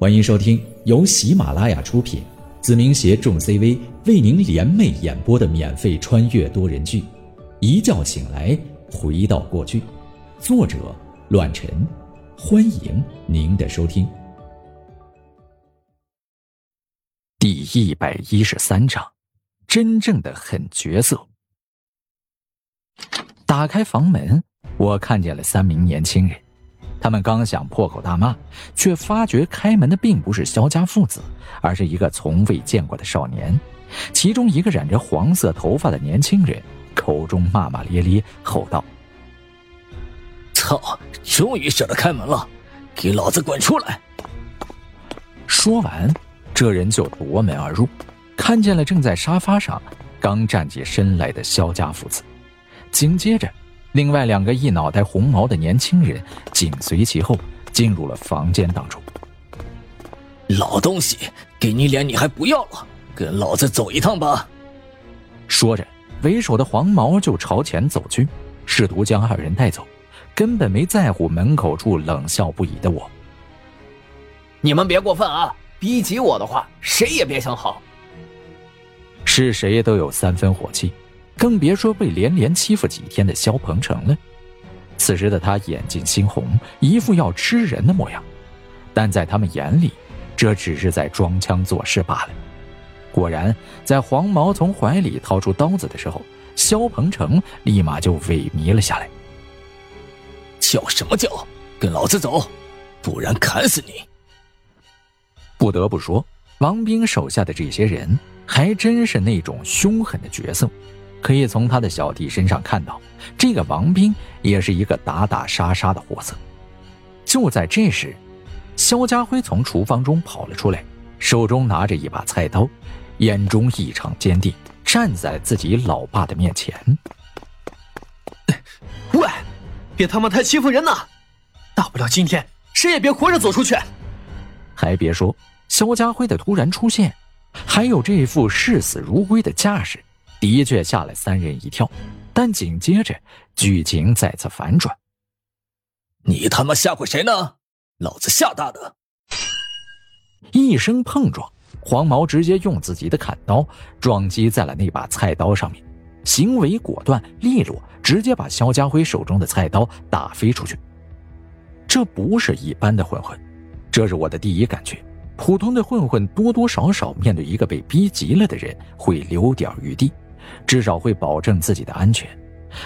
欢迎收听由喜马拉雅出品，子明携众 CV 为您联袂演播的免费穿越多人剧《一觉醒来回到过去》，作者：乱臣。欢迎您的收听。第一百一十三章，真正的狠角色。打开房门，我看见了三名年轻人。他们刚想破口大骂，却发觉开门的并不是萧家父子，而是一个从未见过的少年。其中一个染着黄色头发的年轻人，口中骂骂咧咧，吼道：“操！终于舍得开门了，给老子滚出来！”说完，这人就夺门而入，看见了正在沙发上刚站起身来的萧家父子，紧接着。另外两个一脑袋红毛的年轻人紧随其后，进入了房间当中。老东西，给你脸你还不要了？跟老子走一趟吧！说着，为首的黄毛就朝前走去，试图将二人带走，根本没在乎门口处冷笑不已的我。你们别过分啊！逼急我的话，谁也别想好。是谁都有三分火气。更别说被连连欺负几天的萧鹏程了。此时的他眼睛猩红，一副要吃人的模样，但在他们眼里，这只是在装腔作势罢了。果然，在黄毛从怀里掏出刀子的时候，萧鹏程立马就萎靡了下来。叫什么叫？跟老子走，不然砍死你！不得不说，王兵手下的这些人还真是那种凶狠的角色。可以从他的小弟身上看到，这个王兵也是一个打打杀杀的货色。就在这时，肖家辉从厨房中跑了出来，手中拿着一把菜刀，眼中异常坚定，站在自己老爸的面前。喂，别他妈太欺负人呐！大不了今天谁也别活着走出去。还别说，肖家辉的突然出现，还有这副视死如归的架势。的确吓了三人一跳，但紧接着剧情再次反转。你他妈吓唬谁呢？老子吓大的！一声碰撞，黄毛直接用自己的砍刀撞击在了那把菜刀上面，行为果断利落，直接把肖家辉手中的菜刀打飞出去。这不是一般的混混，这是我的第一感觉。普通的混混多多少少面对一个被逼急了的人会留点余地。至少会保证自己的安全，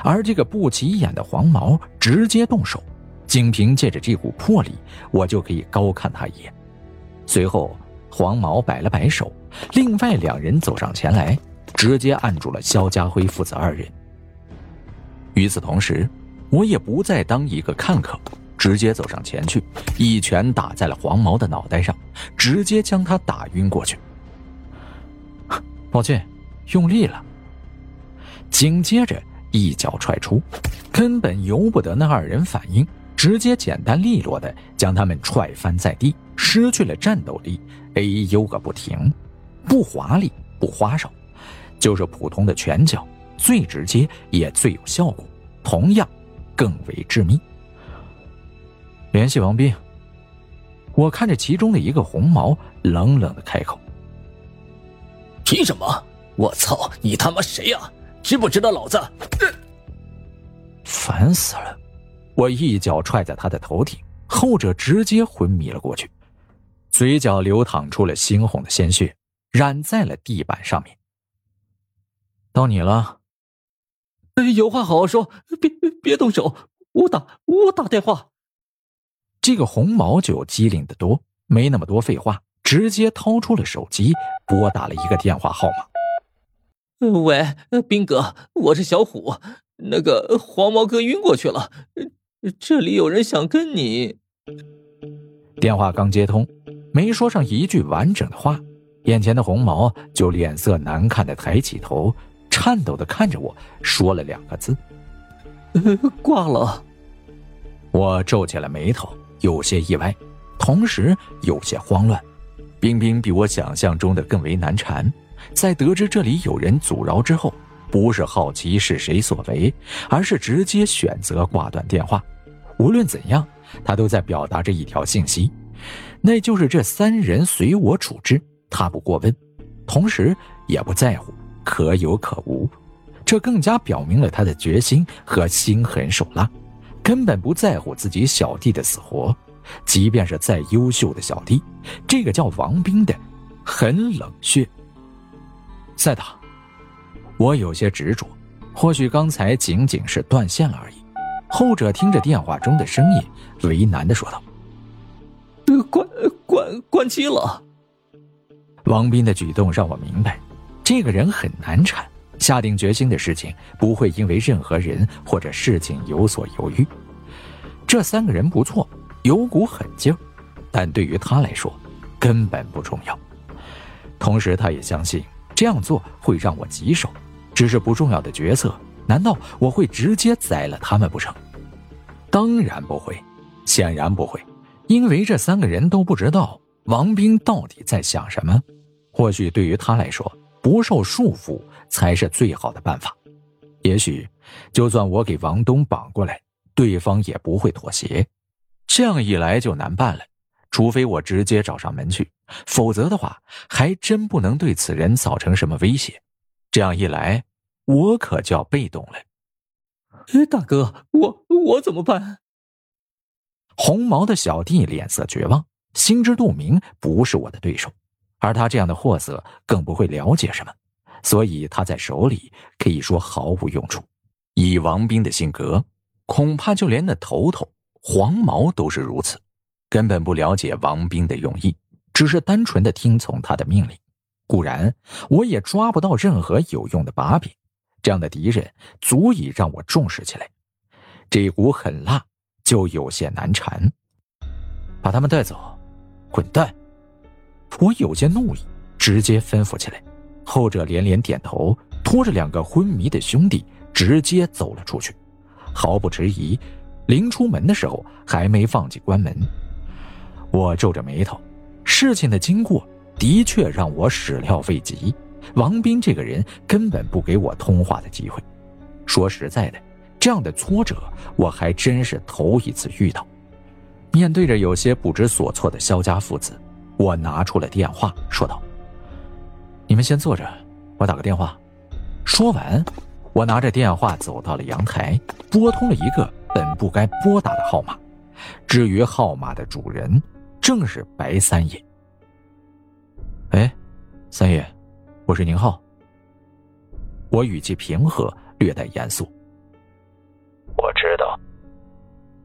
而这个不起眼的黄毛直接动手，仅凭借着这股魄力，我就可以高看他一眼。随后，黄毛摆了摆手，另外两人走上前来，直接按住了肖家辉父子二人。与此同时，我也不再当一个看客，直接走上前去，一拳打在了黄毛的脑袋上，直接将他打晕过去。抱歉，用力了。紧接着一脚踹出，根本由不得那二人反应，直接简单利落的将他们踹翻在地，失去了战斗力，哎呦个不停，不华丽不花哨，就是普通的拳脚，最直接也最有效果，同样更为致命。联系王斌，我看着其中的一个红毛，冷冷的开口：“凭什么？我操，你他妈谁呀？”知不知道老子？烦死了！我一脚踹在他的头顶，后者直接昏迷了过去，嘴角流淌出了猩红的鲜血，染在了地板上面。到你了，有话好好说，别别动手！我打我打电话。这个红毛就机灵的多，没那么多废话，直接掏出了手机，拨打了一个电话号码。喂，兵哥，我是小虎。那个黄毛哥晕过去了，这里有人想跟你。电话刚接通，没说上一句完整的话，眼前的红毛就脸色难看的抬起头，颤抖的看着我说了两个字：“挂了。”我皱起了眉头，有些意外，同时有些慌乱。冰冰比我想象中的更为难缠。在得知这里有人阻挠之后，不是好奇是谁所为，而是直接选择挂断电话。无论怎样，他都在表达着一条信息：那就是这三人随我处置，他不过问，同时也不在乎可有可无，这更加表明了他的决心和心狠手辣，根本不在乎自己小弟的死活。即便是再优秀的小弟，这个叫王斌的，很冷血。赛达，我有些执着，或许刚才仅仅是断线了而已。后者听着电话中的声音，为难的说道：“关关关机了。”王斌的举动让我明白，这个人很难缠。下定决心的事情不会因为任何人或者事情有所犹豫。这三个人不错，有股狠劲儿，但对于他来说，根本不重要。同时，他也相信这样做会让我棘手。只是不重要的角色，难道我会直接宰了他们不成？当然不会，显然不会，因为这三个人都不知道王兵到底在想什么。或许对于他来说，不受束缚才是最好的办法。也许，就算我给王东绑过来，对方也不会妥协。这样一来就难办了，除非我直接找上门去，否则的话，还真不能对此人造成什么威胁。这样一来，我可就要被动了。哎，大哥，我我怎么办？红毛的小弟脸色绝望，心知肚明不是我的对手，而他这样的货色更不会了解什么，所以他在手里可以说毫无用处。以王斌的性格，恐怕就连那头头黄毛都是如此，根本不了解王斌的用意，只是单纯的听从他的命令。固然，我也抓不到任何有用的把柄。这样的敌人足以让我重视起来，这股狠辣就有些难缠。把他们带走，滚蛋！我有些怒意，直接吩咐起来。后者连连点头，拖着两个昏迷的兄弟直接走了出去，毫不迟疑。临出门的时候，还没忘记关门。我皱着眉头，事情的经过的确让我始料未及。王斌这个人根本不给我通话的机会。说实在的，这样的挫折我还真是头一次遇到。面对着有些不知所措的肖家父子，我拿出了电话，说道：“你们先坐着，我打个电话。”说完，我拿着电话走到了阳台，拨通了一个本不该拨打的号码。至于号码的主人，正是白三爷。哎，三爷。我是宁浩。我语气平和，略带严肃。我知道。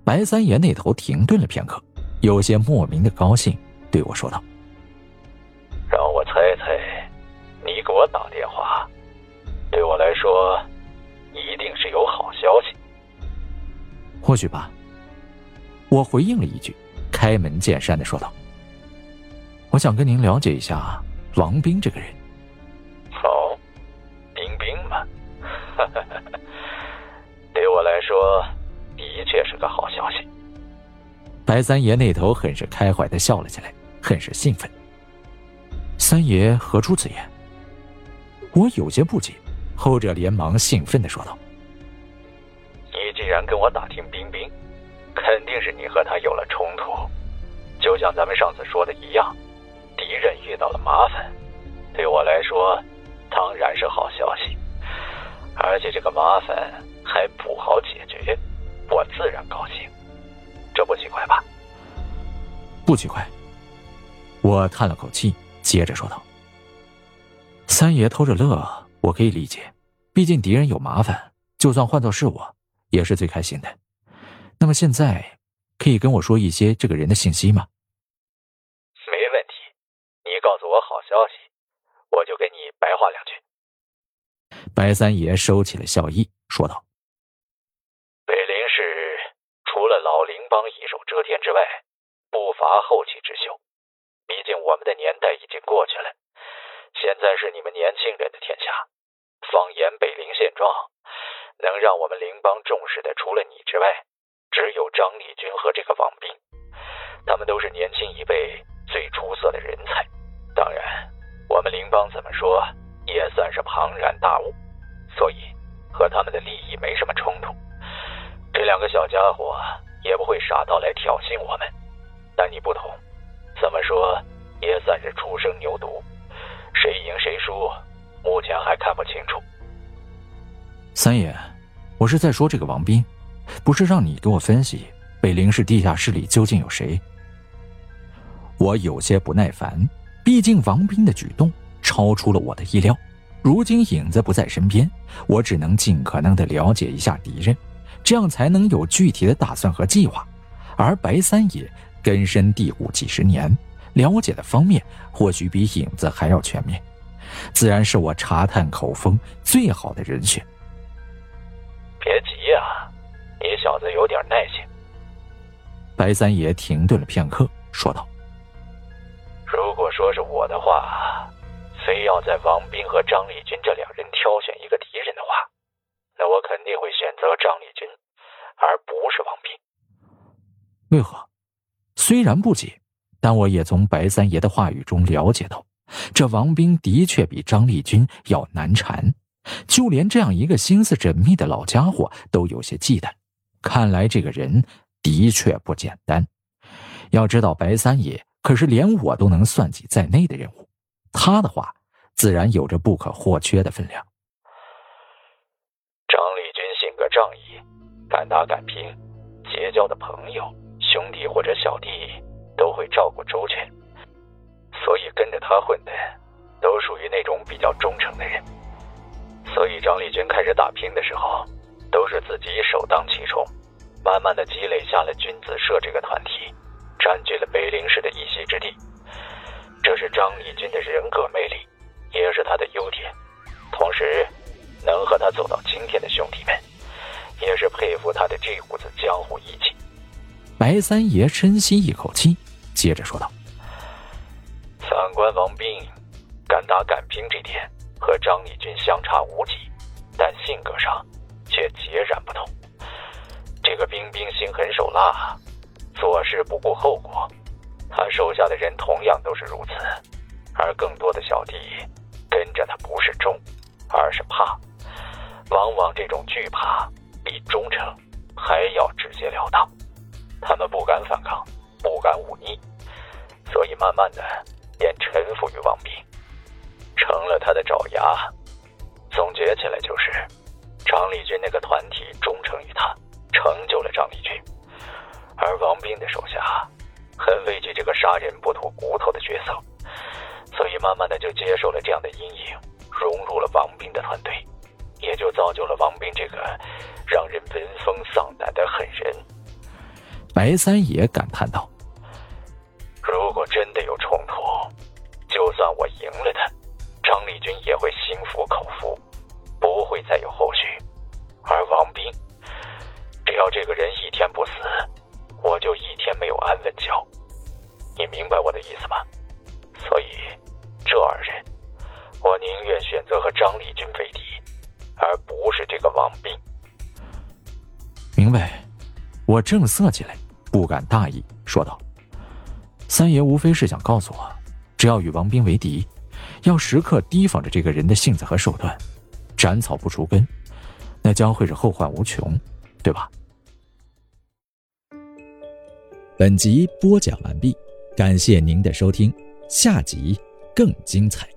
白三爷那头停顿了片刻，有些莫名的高兴，对我说道：“让我猜猜，你给我打电话，对我来说，一定是有好消息。”或许吧。我回应了一句，开门见山的说道：“我想跟您了解一下王斌这个人。”好，冰冰嘛对我来说，的确是个好消息。白三爷那头很是开怀的笑了起来，很是兴奋。三爷何出此言？我有些不解。后者连忙兴奋的说道：“你既然跟我打听冰冰，肯定是你和他有了冲突。就像咱们上次说的一样，敌人遇到了麻烦。对我来说，当然是好消息。”而且这个麻烦还不好解决，我自然高兴，这不奇怪吧？不奇怪。我叹了口气，接着说道：“三爷偷着乐，我可以理解，毕竟敌人有麻烦，就算换做是我，也是最开心的。那么现在，可以跟我说一些这个人的信息吗？”没问题，你告诉我好消息，我就给你白话两句。白三爷收起了笑意，说道：“北林市除了老林帮一手遮天之外，不乏后起之秀。毕竟我们的年代已经过去了，现在是你们年轻人的天下。放眼北林现状，能让我们林帮重视的，除了你之外，只有张立军和这个王斌他们都是年轻一辈最出色的人才。当然我们林邦怎么说也算是庞然大物所以和他们的利益没什么冲突。这两个小家伙也不会傻到来挑衅我们但你不同怎么说也算是初生牛犊谁赢谁输目前还看不清楚。三爷我是在说这个王斌。不是让你给我分析北陵市地下室里究竟有谁。我有些不耐烦，毕竟王斌的举动超出了我的意料。如今影子不在身边，我只能尽可能的了解一下敌人，这样才能有具体的打算和计划。而白三爷根深蒂固几十年，了解的方面或许比影子还要全面，自然是我查探口风最好的人选。有点耐心。白三爷停顿了片刻，说道。如果说是我的话，非要在王斌和张立军这两人挑选一个敌人的话，那我肯定会选择张立军，而不是王斌。为何？虽然不解，但我也从白三爷的话语中了解到，这王斌的确比张立军要难缠，就连这样一个心思缜密的老家伙都有些忌惮。看来这个人的确不简单。要知道，白三爷。可是连我都能算计在内的人物，他的话自然有着不可或缺的分量。张立军性格仗义，敢打敢拼，结交的朋友、兄弟或者小弟都会照顾周全，所以跟着他混的都属于那种比较忠诚的人。所以张立军开始打拼的时候，都是自己首当其冲，慢慢的积累下了君子社这个团体。占据了北陵市的一席之地，这是张立军的人格魅力，也是他的优点。同时，能和他走到今天的兄弟们，也是佩服他的这股子江湖义气。白三爷深吸一口气，接着说道：“三观王斌，敢打敢拼这点和张立军相差无几，但性格上却截然冰冰心狠手辣。”做事不顾后果，他手下的人同样都是如此，而更多的小弟跟着他不是忠，而是怕。往往这种惧怕比忠诚还要直截了当，他们不敢反抗，不敢忤逆，所以慢慢的便臣服于王斌，成了他的爪牙。总结起来就是，张立军那个团体忠诚于他，成就了张立军。而王斌的手下很畏惧这个杀人不吐骨头的角色，所以慢慢的就接受了这样的阴影，融入了王斌的团队，也就造就了王斌这个让人闻风丧胆的狠人。白三爷感叹道：“如果真的有冲突，就算我赢了他，张立军也会心服口服，不会再有后续。而王斌，只要这个人一天不死。”我就一天没有安稳觉，你明白我的意思吗？所以，这二人，我宁愿选择和张立军为敌，而不是这个王斌。明白，我正色起来，不敢大意，说道：“三爷无非是想告诉我，只要与王斌为敌，要时刻提防着这个人的性子和手段，斩草不除根，那将会是后患无穷，对吧？”本集播讲完毕，感谢您的收听，下集更精彩。